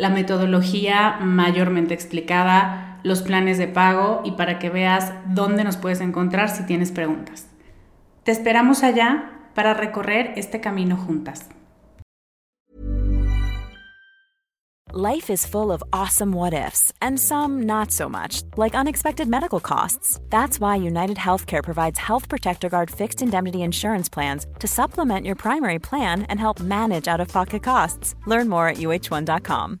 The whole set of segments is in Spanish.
la metodología mayormente explicada, los planes de pago y para que veas dónde nos puedes encontrar si tienes preguntas. Te esperamos allá para recorrer este camino juntas. Life is full of awesome what ifs and some not so much, like unexpected medical costs. That's why United Healthcare provides Health Protector Guard fixed indemnity insurance plans to supplement your primary plan and help manage out of pocket costs. Learn more at uh1.com.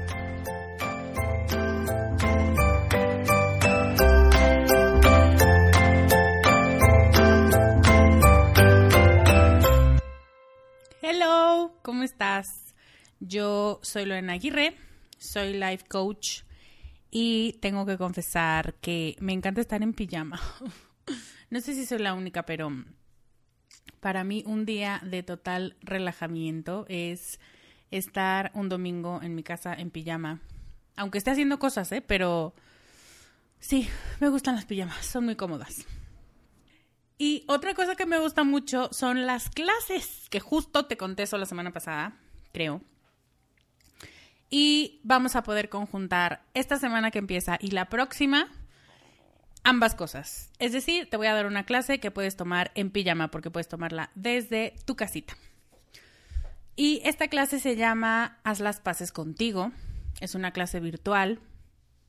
Estás? Yo soy Lorena Aguirre, soy life coach y tengo que confesar que me encanta estar en pijama. no sé si soy la única, pero para mí un día de total relajamiento es estar un domingo en mi casa en pijama. Aunque esté haciendo cosas, ¿eh? Pero sí, me gustan las pijamas, son muy cómodas. Y otra cosa que me gusta mucho son las clases, que justo te conté eso la semana pasada, creo. Y vamos a poder conjuntar esta semana que empieza y la próxima ambas cosas. Es decir, te voy a dar una clase que puedes tomar en pijama porque puedes tomarla desde tu casita. Y esta clase se llama Haz las paces contigo. Es una clase virtual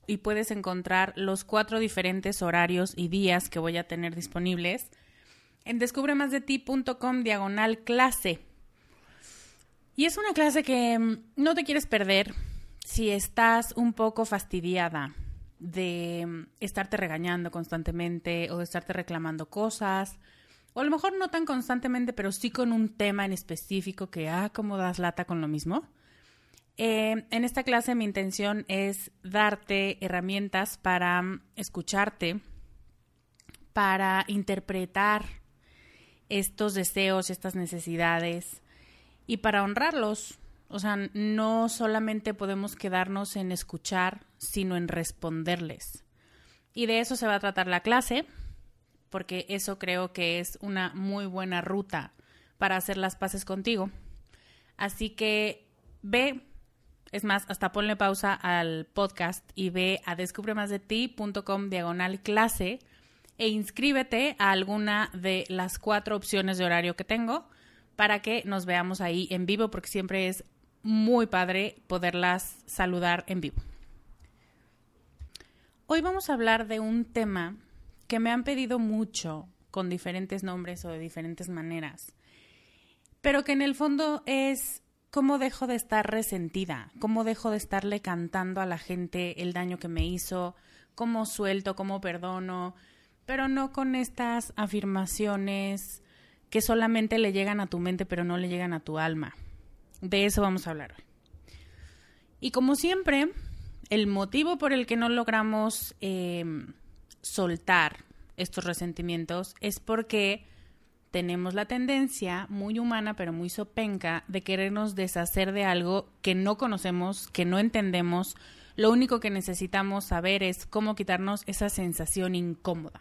y puedes encontrar los cuatro diferentes horarios y días que voy a tener disponibles en descubremasdeti.com diagonal clase. Y es una clase que mm, no te quieres perder si estás un poco fastidiada de mm, estarte regañando constantemente o de estarte reclamando cosas. O a lo mejor no tan constantemente, pero sí con un tema en específico que, ah, cómo das lata con lo mismo. Eh, en esta clase mi intención es darte herramientas para mm, escucharte, para interpretar estos deseos, estas necesidades y para honrarlos. O sea, no solamente podemos quedarnos en escuchar, sino en responderles. Y de eso se va a tratar la clase, porque eso creo que es una muy buena ruta para hacer las paces contigo. Así que ve, es más, hasta ponle pausa al podcast y ve a descubremasdeti.com diagonal clase e inscríbete a alguna de las cuatro opciones de horario que tengo para que nos veamos ahí en vivo porque siempre es muy padre poderlas saludar en vivo. Hoy vamos a hablar de un tema que me han pedido mucho con diferentes nombres o de diferentes maneras, pero que en el fondo es cómo dejo de estar resentida, cómo dejo de estarle cantando a la gente el daño que me hizo, cómo suelto, cómo perdono, pero no con estas afirmaciones que solamente le llegan a tu mente pero no le llegan a tu alma. De eso vamos a hablar hoy. Y como siempre, el motivo por el que no logramos em, soltar estos resentimientos es porque tenemos la tendencia muy humana pero muy sopenca de querernos deshacer de algo que no conocemos, que no entendemos. Lo único que necesitamos saber es cómo quitarnos esa sensación incómoda.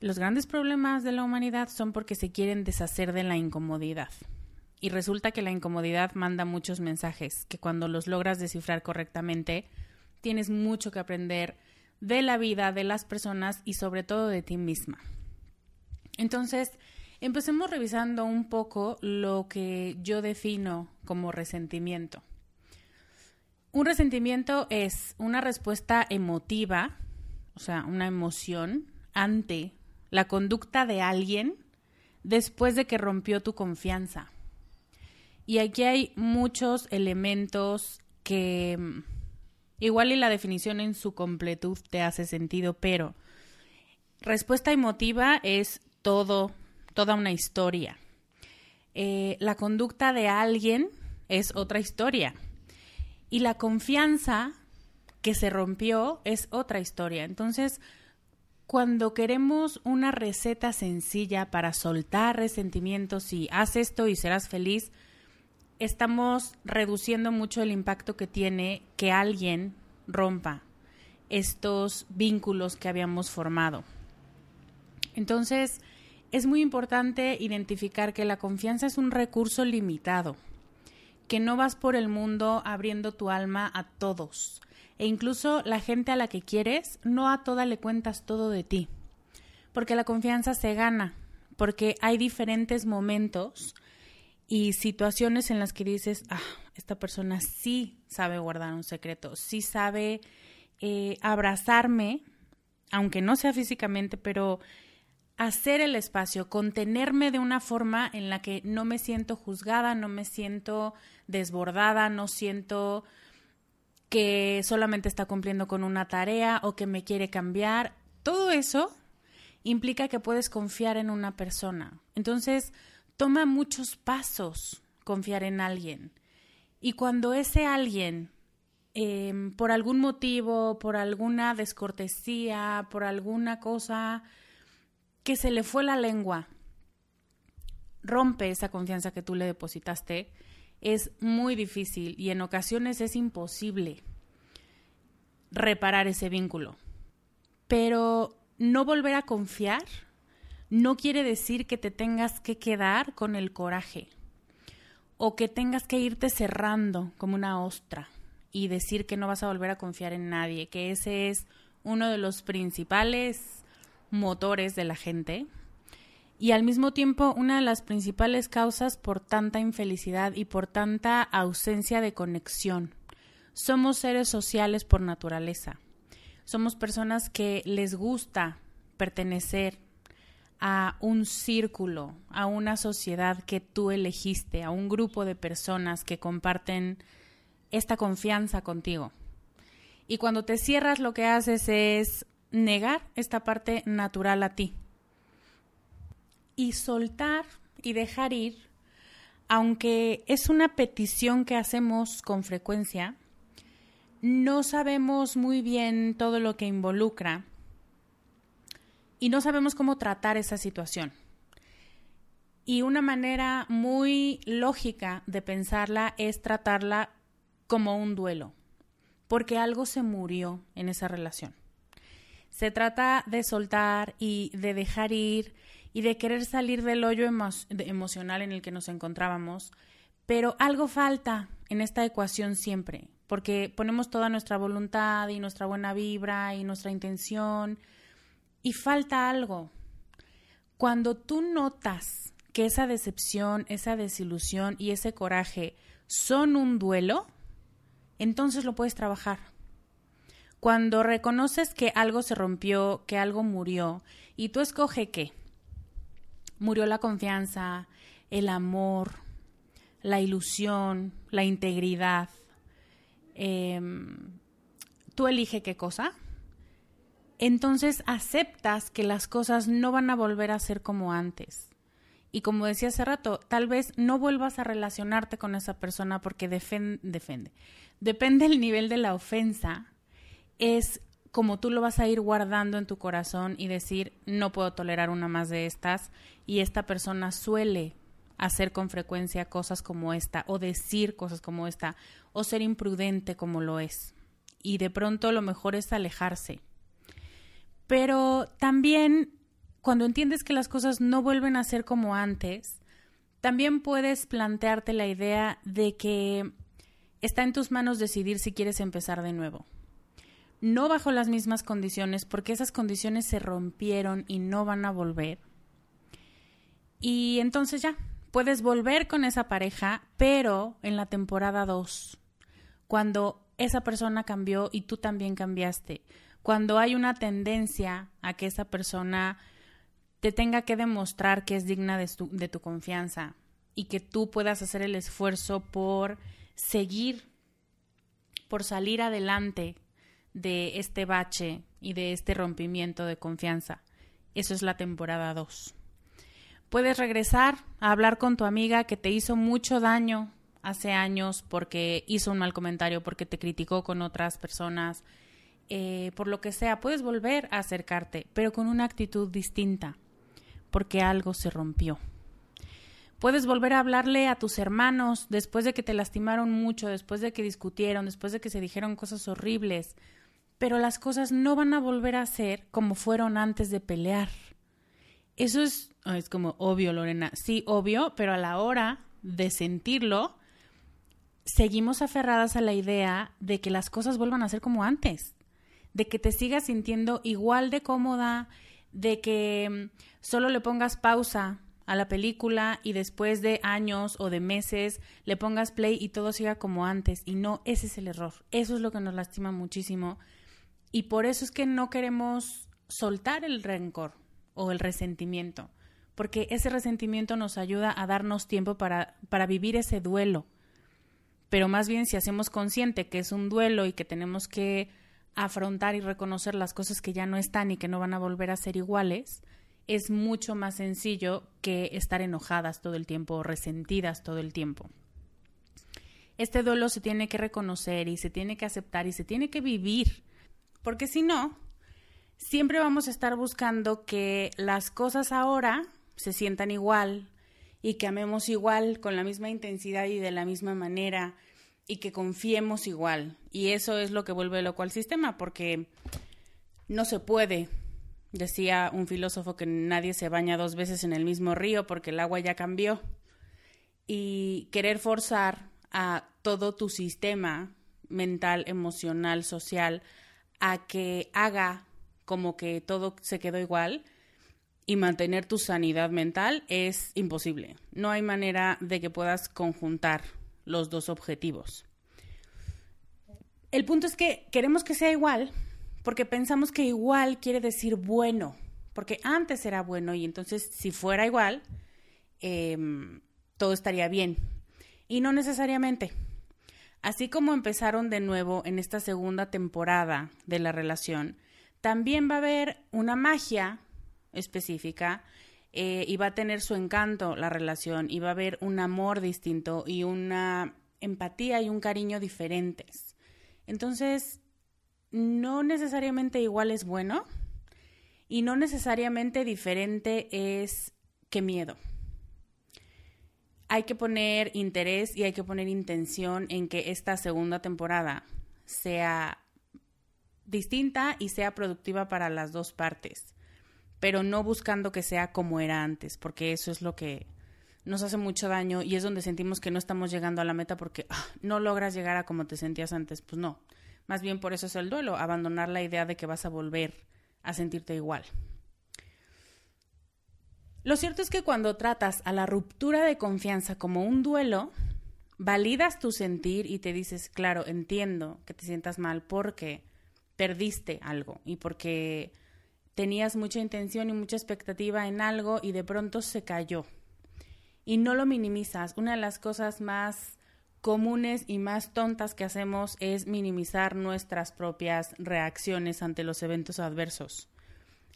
Los grandes problemas de la humanidad son porque se quieren deshacer de la incomodidad. Y resulta que la incomodidad manda muchos mensajes que cuando los logras descifrar correctamente, tienes mucho que aprender de la vida, de las personas y sobre todo de ti misma. Entonces, empecemos revisando un poco lo que yo defino como resentimiento. Un resentimiento es una respuesta emotiva, o sea, una emoción ante la conducta de alguien después de que rompió tu confianza. Y aquí hay muchos elementos que mm, igual y la definición en su completud te hace sentido, pero respuesta emotiva es todo, toda una historia. Eh, la conducta de alguien es otra historia. Y la confianza que se rompió es otra historia. Entonces, cuando queremos una receta sencilla para soltar resentimientos y haz esto y serás feliz, estamos reduciendo mucho el impacto que tiene que alguien rompa estos vínculos que habíamos formado. Entonces, es muy importante identificar que la confianza es un recurso limitado, que no vas por el mundo abriendo tu alma a todos, e incluso la gente a la que quieres, no a toda le cuentas todo de ti, porque la confianza se gana, porque hay diferentes momentos y situaciones en las que dices, ah, esta persona sí sabe guardar un secreto, sí sabe eh, abrazarme, aunque no sea físicamente, pero hacer el espacio, contenerme de una forma en la que no me siento juzgada, no me siento desbordada, no siento que solamente está cumpliendo con una tarea o que me quiere cambiar. Todo eso implica que puedes confiar en una persona. Entonces, toma muchos pasos confiar en alguien. Y cuando ese alguien, em, por algún motivo, por alguna descortesía, por alguna cosa que se le fue la lengua, rompe esa confianza que tú le depositaste, es muy difícil y en ocasiones es imposible reparar ese vínculo. Pero no volver a confiar no quiere decir que te tengas que quedar con el coraje o que tengas que irte cerrando como una ostra y decir que no vas a volver a confiar en nadie, que ese es uno de los principales motores de la gente y al mismo tiempo una de las principales causas por tanta infelicidad y por tanta ausencia de conexión. Somos seres sociales por naturaleza. Somos personas que les gusta pertenecer a un círculo, a una sociedad que tú elegiste, a un grupo de personas que comparten esta confianza contigo. Y cuando te cierras lo que haces es negar esta parte natural a ti. Y soltar y dejar ir, aunque es una petición que hacemos con frecuencia, no sabemos muy bien todo lo que involucra y no sabemos cómo tratar esa situación. Y una manera muy lógica de pensarla es tratarla como un duelo, porque algo se murió en esa relación. Se trata de soltar y de dejar ir y de querer salir del hoyo emocional en el que nos encontrábamos, pero algo falta en esta ecuación siempre, porque ponemos toda nuestra voluntad y nuestra buena vibra y nuestra intención y falta algo. Cuando tú notas que esa decepción, esa desilusión y ese coraje son un duelo, entonces lo puedes trabajar. Cuando reconoces que algo se rompió, que algo murió, y tú escoge qué. Murió la confianza, el amor, la ilusión, la integridad. Em, tú elige qué cosa entonces aceptas que las cosas no van a volver a ser como antes. Y como decía hace rato, tal vez no vuelvas a relacionarte con esa persona porque defiende, Depende del nivel de la ofensa, es como tú lo vas a ir guardando en tu corazón y decir, no puedo tolerar una más de estas. Y esta persona suele hacer con frecuencia cosas como esta, o decir cosas como esta, o ser imprudente como lo es. Y de pronto lo mejor es alejarse. Pero también cuando entiendes que las cosas no vuelven a ser como antes, también puedes plantearte la idea de que está en tus manos decidir si quieres empezar de nuevo. No bajo las mismas condiciones, porque esas condiciones se rompieron y no van a volver. Y entonces ya, puedes volver con esa pareja, pero en la temporada 2, cuando esa persona cambió y tú también cambiaste, cuando hay una tendencia a que esa persona te tenga que demostrar que es digna de tu, de tu confianza y que tú puedas hacer el esfuerzo por seguir, por salir adelante de este bache y de este rompimiento de confianza. Eso es la temporada 2. Puedes regresar a hablar con tu amiga que te hizo mucho daño hace años porque hizo un mal comentario, porque te criticó con otras personas, eh, por lo que sea, puedes volver a acercarte, pero con una actitud distinta, porque algo se rompió. Puedes volver a hablarle a tus hermanos después de que te lastimaron mucho, después de que discutieron, después de que se dijeron cosas horribles, pero las cosas no van a volver a ser como fueron antes de pelear. Eso es, es como obvio, Lorena. Sí, obvio, pero a la hora de sentirlo, seguimos aferradas a la idea de que las cosas vuelvan a ser como antes de que te sigas sintiendo igual de cómoda, de que mm, solo le pongas pausa a la película y después de años o de meses le pongas play y todo siga como antes. Y no, ese es el error. Eso es lo que nos lastima muchísimo. Y por eso es que no queremos soltar el rencor o el resentimiento, porque ese resentimiento nos ayuda a darnos tiempo para, para vivir ese duelo. Pero más bien si hacemos consciente que es un duelo y que tenemos que afrontar y reconocer las cosas que ya no están y que no van a volver a ser iguales, es mucho más sencillo que estar enojadas todo el tiempo o resentidas todo el tiempo. Este duelo se tiene que reconocer y se tiene que aceptar y se tiene que vivir, porque si no, siempre vamos a estar buscando que las cosas ahora se sientan igual y que amemos igual, con la misma intensidad y de la misma manera, y que confiemos igual. Y eso es lo que vuelve loco al sistema, porque no se puede. Decía un filósofo que nadie se baña dos veces en el mismo río porque el agua ya cambió. Y querer forzar a todo tu sistema mental, emocional, social, a que haga como que todo se quedó igual y mantener tu sanidad mental es imposible. No hay manera de que puedas conjuntar los dos objetivos. El punto es que queremos que sea igual porque pensamos que igual quiere decir bueno, porque antes era bueno y entonces si fuera igual, em, todo estaría bien. Y no necesariamente. Así como empezaron de nuevo en esta segunda temporada de la relación, también va a haber una magia específica eh, y va a tener su encanto la relación y va a haber un amor distinto y una empatía y un cariño diferentes. Entonces, no necesariamente igual es bueno y no necesariamente diferente es que miedo. Hay que poner interés y hay que poner intención en que esta segunda temporada sea distinta y sea productiva para las dos partes pero no buscando que sea como era antes, porque eso es lo que nos hace mucho daño y es donde sentimos que no estamos llegando a la meta porque ah, no logras llegar a como te sentías antes. Pues no, más bien por eso es el duelo, abandonar la idea de que vas a volver a sentirte igual. Lo cierto es que cuando tratas a la ruptura de confianza como un duelo, validas tu sentir y te dices, claro, entiendo que te sientas mal porque perdiste algo y porque tenías mucha intención y mucha expectativa en algo y de pronto se cayó. Y no lo minimizas. Una de las cosas más comunes y más tontas que hacemos es minimizar nuestras propias reacciones ante los eventos adversos.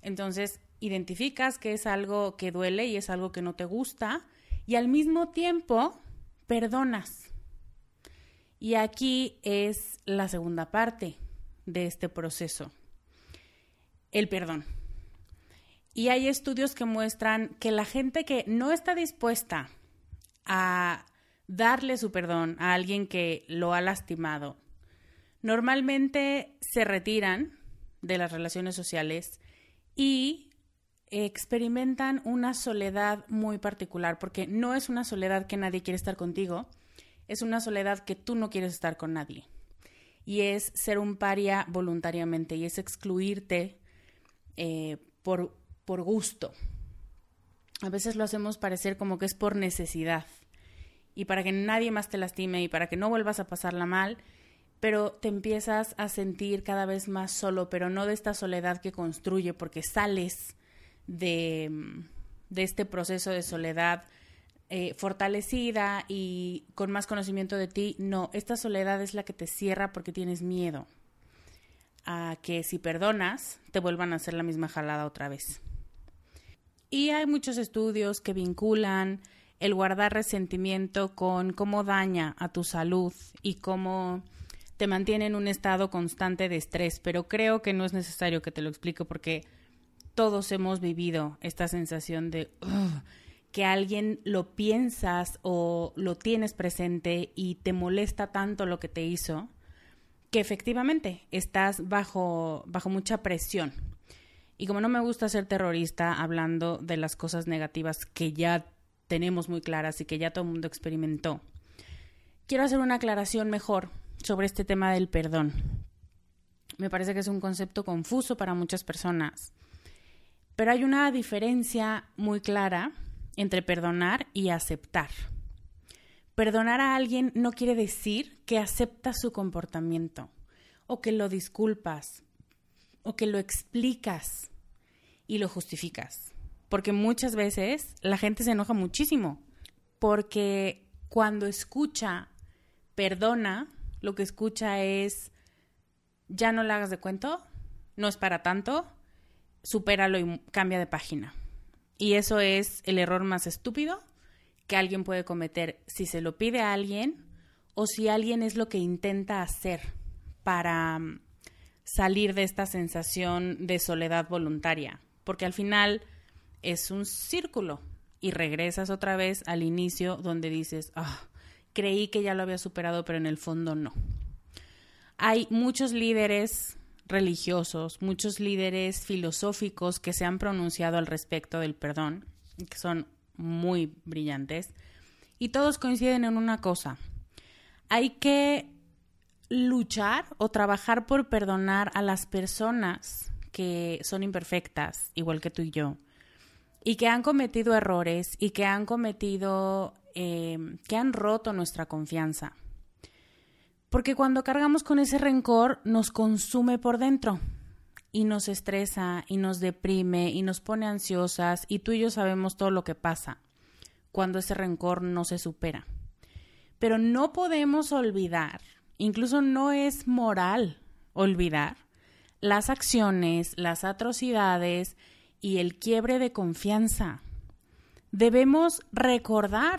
Entonces, identificas que es algo que duele y es algo que no te gusta y al mismo tiempo perdonas. Y aquí es la segunda parte de este proceso, el perdón. Y hay estudios que muestran que la gente que no está dispuesta a darle su perdón a alguien que lo ha lastimado, normalmente se retiran de las relaciones sociales y experimentan una soledad muy particular, porque no es una soledad que nadie quiere estar contigo, es una soledad que tú no quieres estar con nadie. Y es ser un paria voluntariamente y es excluirte eh, por, por gusto. A veces lo hacemos parecer como que es por necesidad y para que nadie más te lastime y para que no vuelvas a pasarla mal, pero te empiezas a sentir cada vez más solo, pero no de esta soledad que construye porque sales de, de este proceso de soledad eh, fortalecida y con más conocimiento de ti. No, esta soledad es la que te cierra porque tienes miedo a que si perdonas te vuelvan a hacer la misma jalada otra vez. Y hay muchos estudios que vinculan el guardar resentimiento con cómo daña a tu salud y cómo te mantiene en un estado constante de estrés, pero creo que no es necesario que te lo explique porque todos hemos vivido esta sensación de que alguien lo piensas o lo tienes presente y te molesta tanto lo que te hizo, que efectivamente estás bajo, bajo mucha presión. Y como no me gusta ser terrorista hablando de las cosas negativas que ya tenemos muy claras y que ya todo el mundo experimentó, quiero hacer una aclaración mejor sobre este tema del perdón. Me parece que es un concepto confuso para muchas personas pero hay una diferencia muy clara entre perdonar y aceptar. Perdonar a alguien no quiere decir que aceptas su comportamiento o que lo disculpas o que lo explicas y lo justificas. Porque muchas veces la gente se enoja muchísimo porque cuando escucha perdona, lo que escucha es ya no le hagas de cuento, no es para tanto, supéralo y cambia de página. Y eso es el error más estúpido que alguien puede cometer si se lo pide a alguien o si alguien es lo que intenta hacer para mm, salir de esta sensación de soledad voluntaria. Porque al final es un círculo y regresas otra vez al inicio donde dices, ah, creí que ya lo había superado, pero en el fondo no. Hay muchos líderes religiosos, muchos líderes filosóficos que se han pronunciado al respecto del perdón, que son muy brillantes, y todos coinciden en una cosa. Hay que luchar o trabajar por perdonar a las personas que son imperfectas, igual que tú y yo, y que han cometido errores y que han cometido, eh, que han roto nuestra confianza. Porque cuando cargamos con ese rencor nos consume por dentro y nos estresa y nos deprime y nos pone ansiosas y tú y yo sabemos todo lo que pasa cuando ese rencor no se supera. Pero no podemos olvidar, incluso no es moral olvidar, las acciones, las atrocidades y el quiebre de confianza. Debemos recordar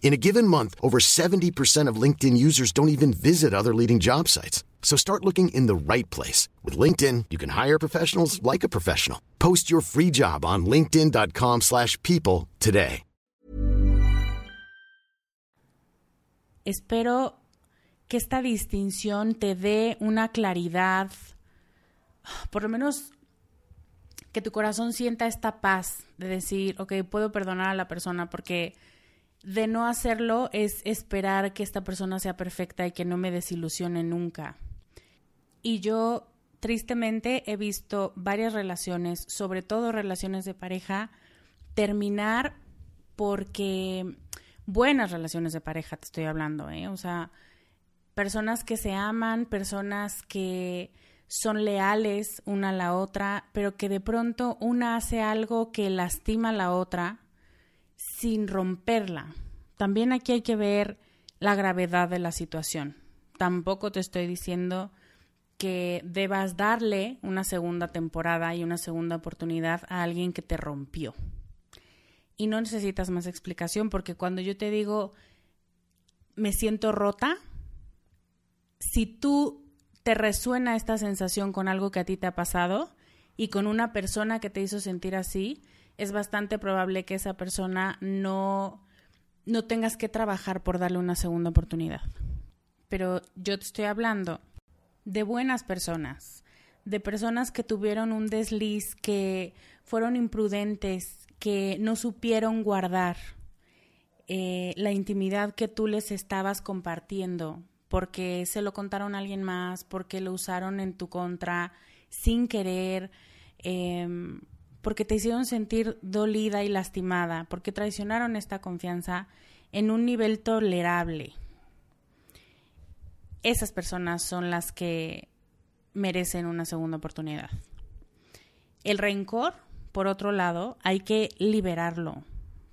In a given month, over 70% of LinkedIn users don't even visit other leading job sites. So start looking in the right place. With LinkedIn, you can hire professionals like a professional. Post your free job on linkedin.com slash people today. Espero que esta distinción te dé una claridad, por lo menos que tu corazón sienta esta paz de decir, ok, puedo perdonar a la persona porque de no hacerlo es esperar que esta persona sea perfecta y que no me desilusione nunca. Y yo tristemente he visto varias relaciones, sobre todo relaciones de pareja, terminar porque buenas relaciones de pareja te estoy hablando, ¿eh? O sea, personas que se aman, personas que son leales una a la otra, pero que de pronto una hace algo que lastima a la otra sin romperla. También aquí hay que ver la gravedad de la situación. Tampoco te estoy diciendo que debas darle una segunda temporada y una segunda oportunidad a alguien que te rompió. Y no necesitas más explicación porque cuando yo te digo me siento rota, si tú te resuena esta sensación con algo que a ti te ha pasado y con una persona que te hizo sentir así, es bastante probable que esa persona no, no tengas que trabajar por darle una segunda oportunidad. Pero yo te estoy hablando de buenas personas, de personas que tuvieron un desliz, que fueron imprudentes, que no supieron guardar eh, la intimidad que tú les estabas compartiendo, porque se lo contaron a alguien más, porque lo usaron en tu contra sin querer, em, porque te hicieron sentir dolida y lastimada, porque traicionaron esta confianza en un nivel tolerable esas personas son las que merecen una segunda oportunidad. El rencor, por otro lado, hay que liberarlo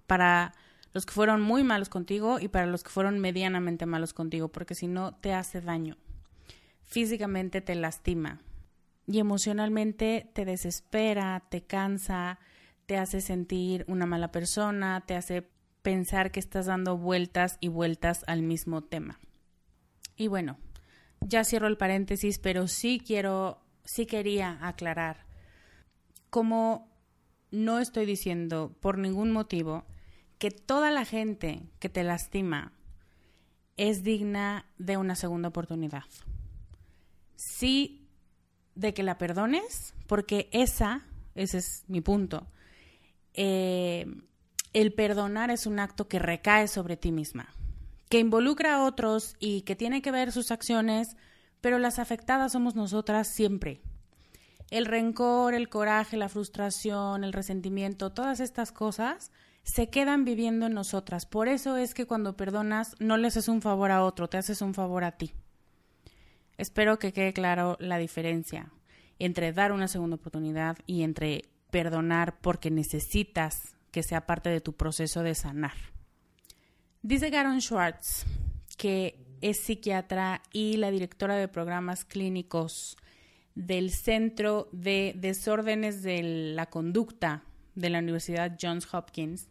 para los que fueron muy malos contigo y para los que fueron medianamente malos contigo, porque si no te hace daño. Físicamente te lastima y emocionalmente te desespera, te cansa, te hace sentir una mala persona, te hace pensar que estás dando vueltas y vueltas al mismo tema. Y bueno, ya cierro el paréntesis, pero sí quiero, sí quería aclarar. Como no estoy diciendo por ningún motivo que toda la gente que te lastima es digna de una segunda oportunidad. Sí de que la perdones, porque esa, ese es mi punto, eh, el perdonar es un acto que recae sobre ti misma que involucra a otros y que tiene que ver sus acciones, pero las afectadas somos nosotras siempre. El rencor, el coraje, la frustración, el resentimiento, todas estas cosas se quedan viviendo en nosotras. Por eso es que cuando perdonas no le haces un favor a otro, te haces un favor a ti. Espero que quede claro la diferencia entre dar una segunda oportunidad y entre perdonar porque necesitas que sea parte de tu proceso de sanar. Dice Garon Schwartz, que es psiquiatra y la directora de programas clínicos del Centro de Desórdenes de la Conducta de la Universidad Johns Hopkins,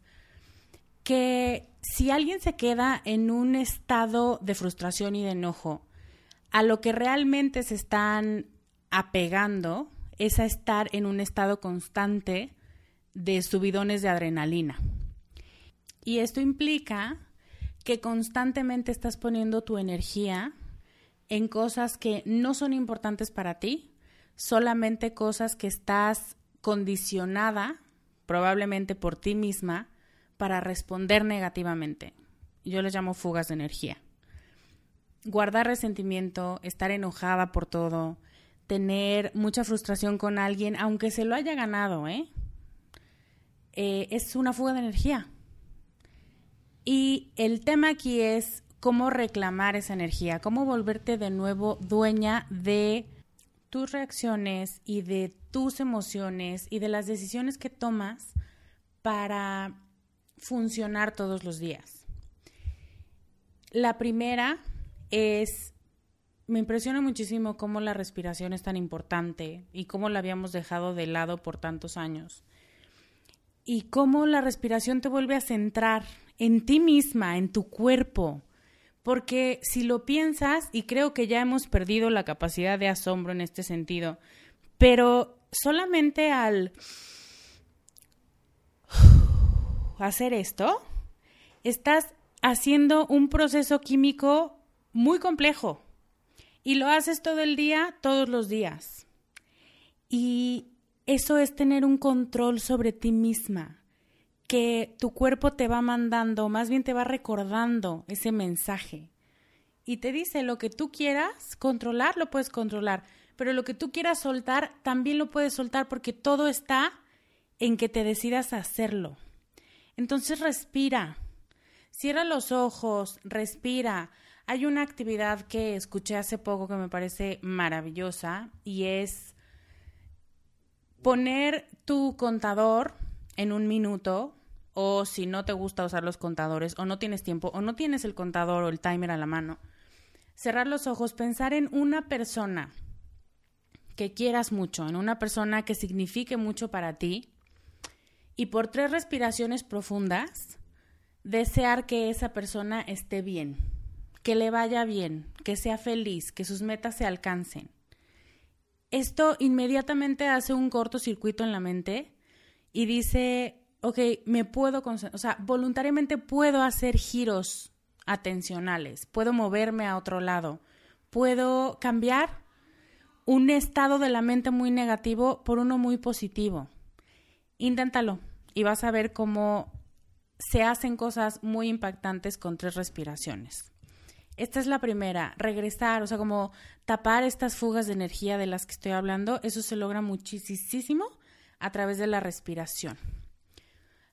que si alguien se queda en un estado de frustración y de enojo, a lo que realmente se están apegando es a estar en un estado constante de subidones de adrenalina. Y esto implica que constantemente estás poniendo tu energía en cosas que no son importantes para ti, solamente cosas que estás condicionada, probablemente por ti misma, para responder negativamente. Yo les llamo fugas de energía. Guardar resentimiento, estar enojada por todo, tener mucha frustración con alguien, aunque se lo haya ganado, ¿eh? eh es una fuga de energía. Y el tema aquí es cómo reclamar esa energía, cómo volverte de nuevo dueña de tus reacciones y de tus emociones y de las decisiones que tomas para funcionar todos los días. La primera es, me impresiona muchísimo cómo la respiración es tan importante y cómo la habíamos dejado de lado por tantos años. Y cómo la respiración te vuelve a centrar en ti misma, en tu cuerpo. Porque si lo piensas, y creo que ya hemos perdido la capacidad de asombro en este sentido, pero solamente al hacer esto, estás haciendo un proceso químico muy complejo y lo haces todo el día, todos los días. Y eso es tener un control sobre ti misma que tu cuerpo te va mandando, más bien te va recordando ese mensaje. Y te dice lo que tú quieras controlar, lo puedes controlar, pero lo que tú quieras soltar, también lo puedes soltar porque todo está en que te decidas hacerlo. Entonces respira, cierra los ojos, respira. Hay una actividad que escuché hace poco que me parece maravillosa y es poner tu contador en un minuto o si no te gusta usar los contadores o no tienes tiempo o no tienes el contador o el timer a la mano, cerrar los ojos, pensar en una persona que quieras mucho, en una persona que signifique mucho para ti y por tres respiraciones profundas, desear que esa persona esté bien, que le vaya bien, que sea feliz, que sus metas se alcancen. Esto inmediatamente hace un cortocircuito en la mente y dice, ok, me puedo, o sea, voluntariamente puedo hacer giros atencionales, puedo moverme a otro lado, puedo cambiar un estado de la mente muy negativo por uno muy positivo. Inténtalo y vas a ver cómo se hacen cosas muy impactantes con tres respiraciones. Esta es la primera, regresar, o sea, como tapar estas fugas de energía de las que estoy hablando, eso se logra muchísimo a través de la respiración.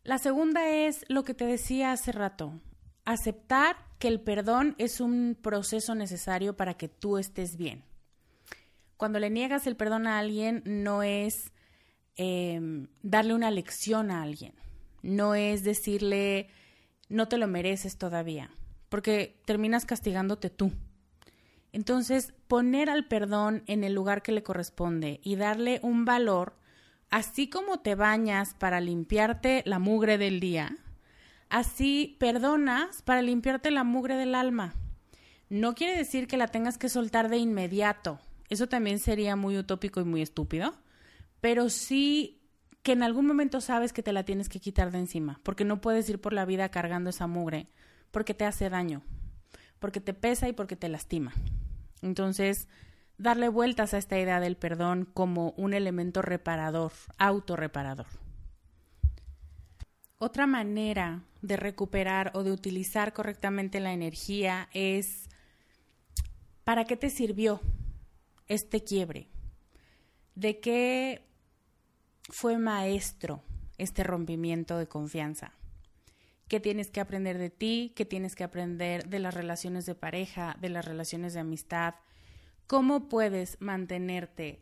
La segunda es lo que te decía hace rato, aceptar que el perdón es un proceso necesario para que tú estés bien. Cuando le niegas el perdón a alguien no es Em, darle una lección a alguien, no es decirle no te lo mereces todavía, porque terminas castigándote tú. Entonces, poner al perdón en el lugar que le corresponde y darle un valor, así como te bañas para limpiarte la mugre del día, así perdonas para limpiarte la mugre del alma. No quiere decir que la tengas que soltar de inmediato. Eso también sería muy utópico y muy estúpido pero sí que en algún momento sabes que te la tienes que quitar de encima, porque no puedes ir por la vida cargando esa mugre, porque te hace daño, porque te pesa y porque te lastima. Entonces, darle vueltas a esta idea del perdón como un elemento reparador, autorreparador. Otra manera de recuperar o de utilizar correctamente la energía es ¿para qué te sirvió este quiebre? ¿De qué fue maestro este rompimiento de confianza. ¿Qué tienes que aprender de ti? ¿Qué tienes que aprender de las relaciones de pareja, de las relaciones de amistad? ¿Cómo puedes mantenerte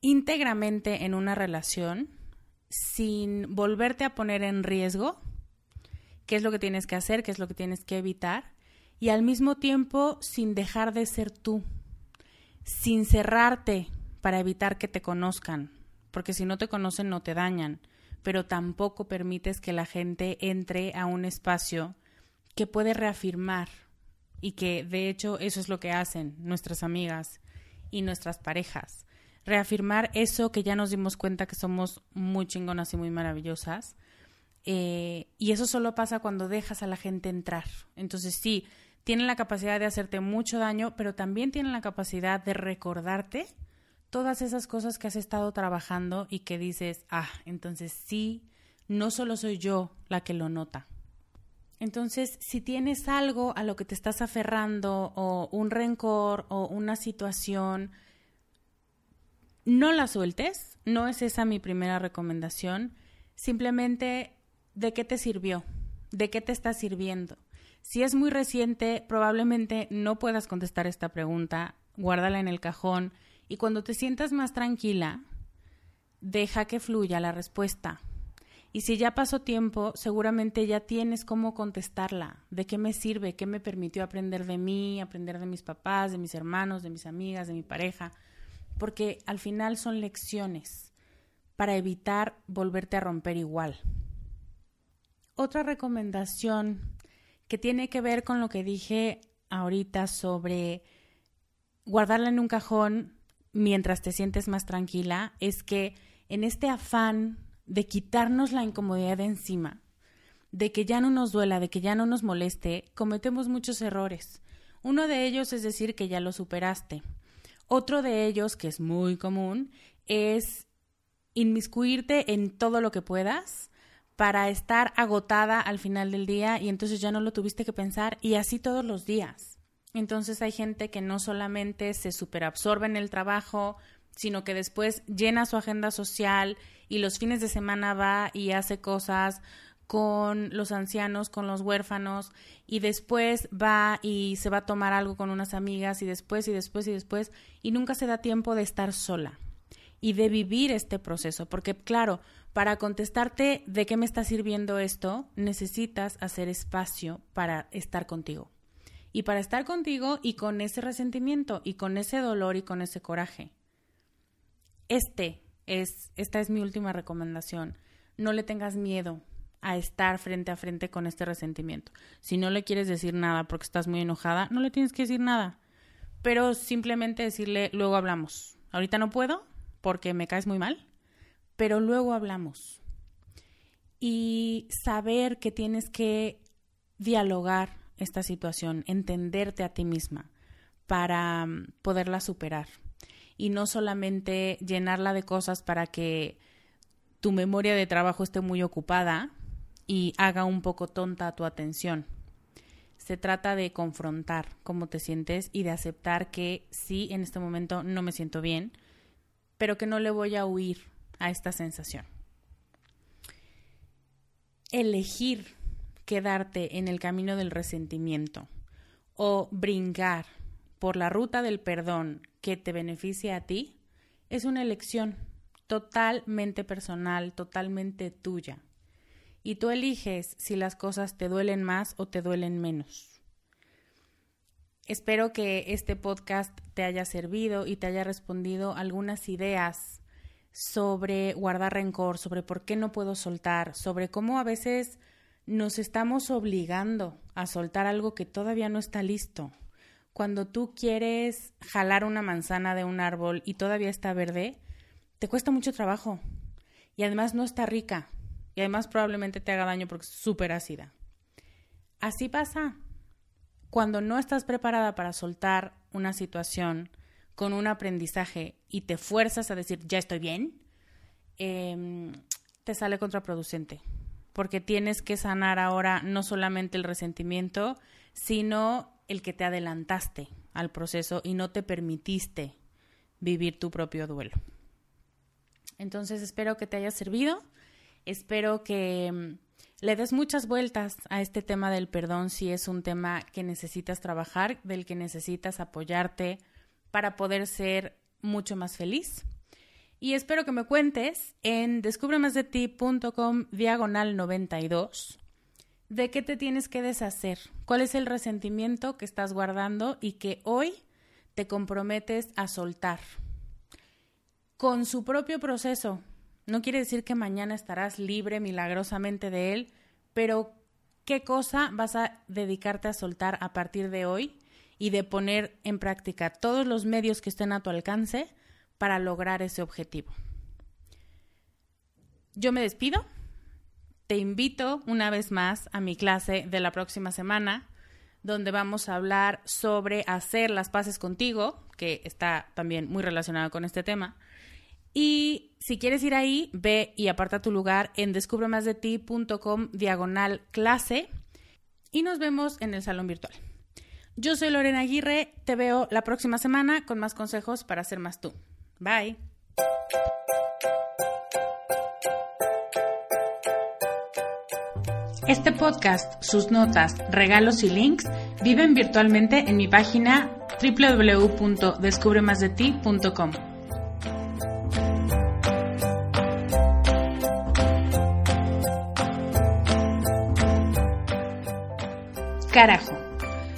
íntegramente en una relación sin volverte a poner en riesgo? ¿Qué es lo que tienes que hacer? ¿Qué es lo que tienes que evitar? Y al mismo tiempo sin dejar de ser tú, sin cerrarte para evitar que te conozcan, porque si no te conocen no te dañan, pero tampoco permites que la gente entre a un espacio que puede reafirmar y que de hecho eso es lo que hacen nuestras amigas y nuestras parejas. Reafirmar eso que ya nos dimos cuenta que somos muy chingonas y muy maravillosas. Eh, y eso solo pasa cuando dejas a la gente entrar. Entonces sí, tienen la capacidad de hacerte mucho daño, pero también tienen la capacidad de recordarte todas esas cosas que has estado trabajando y que dices, ah, entonces sí, no solo soy yo la que lo nota. Entonces, si tienes algo a lo que te estás aferrando o un rencor o una situación, no la sueltes, no es esa mi primera recomendación, simplemente de qué te sirvió, de qué te está sirviendo. Si es muy reciente, probablemente no puedas contestar esta pregunta, guárdala en el cajón, y cuando te sientas más tranquila, deja que fluya la respuesta. Y si ya pasó tiempo, seguramente ya tienes cómo contestarla. ¿De qué me sirve? ¿Qué me permitió aprender de mí, aprender de mis papás, de mis hermanos, de mis amigas, de mi pareja? Porque al final son lecciones para evitar volverte a romper igual. Otra recomendación que tiene que ver con lo que dije ahorita sobre guardarla en un cajón mientras te sientes más tranquila es que en este afán de quitarnos la incomodidad de encima, de que ya no nos duela, de que ya no nos moleste, cometemos muchos errores. Uno de ellos es decir que ya lo superaste. Otro de ellos, que es muy común, es inmiscuirte en todo lo que puedas para estar agotada al final del día y entonces ya no lo tuviste que pensar y así todos los días. Entonces hay gente que no solamente se superabsorbe en el trabajo, sino que después llena su agenda social y los fines de semana va y hace cosas con los ancianos, con los huérfanos, y después va y se va a tomar algo con unas amigas, y después, y después, y después, y nunca se da tiempo de estar sola y de vivir este proceso, porque claro, para contestarte de qué me está sirviendo esto, necesitas hacer espacio para estar contigo. Y para estar contigo y con ese resentimiento y con ese dolor y con ese coraje. Este es, esta es mi última recomendación. No le tengas miedo a estar frente a frente con este resentimiento. Si no le quieres decir nada porque estás muy enojada, no le tienes que decir nada. Pero simplemente decirle, luego hablamos. Ahorita no puedo porque me caes muy mal, pero luego hablamos. Y saber que tienes que dialogar esta situación, entenderte a ti misma para mm, poderla superar. Y no solamente llenarla de cosas para que tu memoria de trabajo esté muy ocupada, y haga un poco tonta tu atención. Se trata de confrontar cómo te sientes y de aceptar que sí, en este momento no me siento bien, pero que no le voy a huir a esta sensación. Elegir quedarte en el camino del resentimiento o brincar por la ruta del perdón que te beneficie a ti es una elección totalmente personal, totalmente tuya y tú eliges si las cosas te duelen más o te duelen menos. Espero que este podcast te haya servido y te haya respondido algunas ideas sobre guardar rencor, sobre por qué no puedo soltar, sobre cómo a veces nos estamos obligando a soltar algo que todavía no está listo. Cuando tú quieres jalar una manzana de un árbol y todavía está verde, te cuesta mucho trabajo y además no está rica y además probablemente te haga daño porque es súper ácida. Así pasa. Cuando no estás preparada para soltar una situación con un aprendizaje y te fuerzas a decir, ya estoy bien, em, te sale contraproducente. Porque tienes que sanar ahora no solamente el resentimiento, sino el que te adelantaste al proceso y no te permitiste vivir tu propio duelo. Entonces espero que te haya servido. Espero que mm, le des muchas vueltas a este tema del perdón si es un tema que necesitas trabajar, del que necesitas apoyarte para poder ser mucho más feliz. Y espero que me cuentes en descubremasdeti.com diagonal 92 de qué te tienes que deshacer, cuál es el resentimiento que estás guardando y que hoy te comprometes a soltar. Con su propio proceso, no quiere decir que mañana estarás libre milagrosamente de él, pero ¿qué cosa vas a dedicarte a soltar a partir de hoy y de poner en práctica todos los medios que estén a tu alcance para lograr ese objetivo? Yo me despido. Te invito una vez más a mi clase de la próxima semana, donde vamos a hablar sobre hacer las paces contigo, que está también muy relacionado con este tema y si quieres ir ahí, ve y aparta tu lugar en descubremasdeti.com diagonal clase y nos vemos en el salón virtual. Yo soy Lorena Aguirre, te veo la próxima semana con más consejos para ser más tú. Bye. Este podcast, sus notas, regalos y links viven virtualmente en mi página www.descubremasdeti.com. Carajo.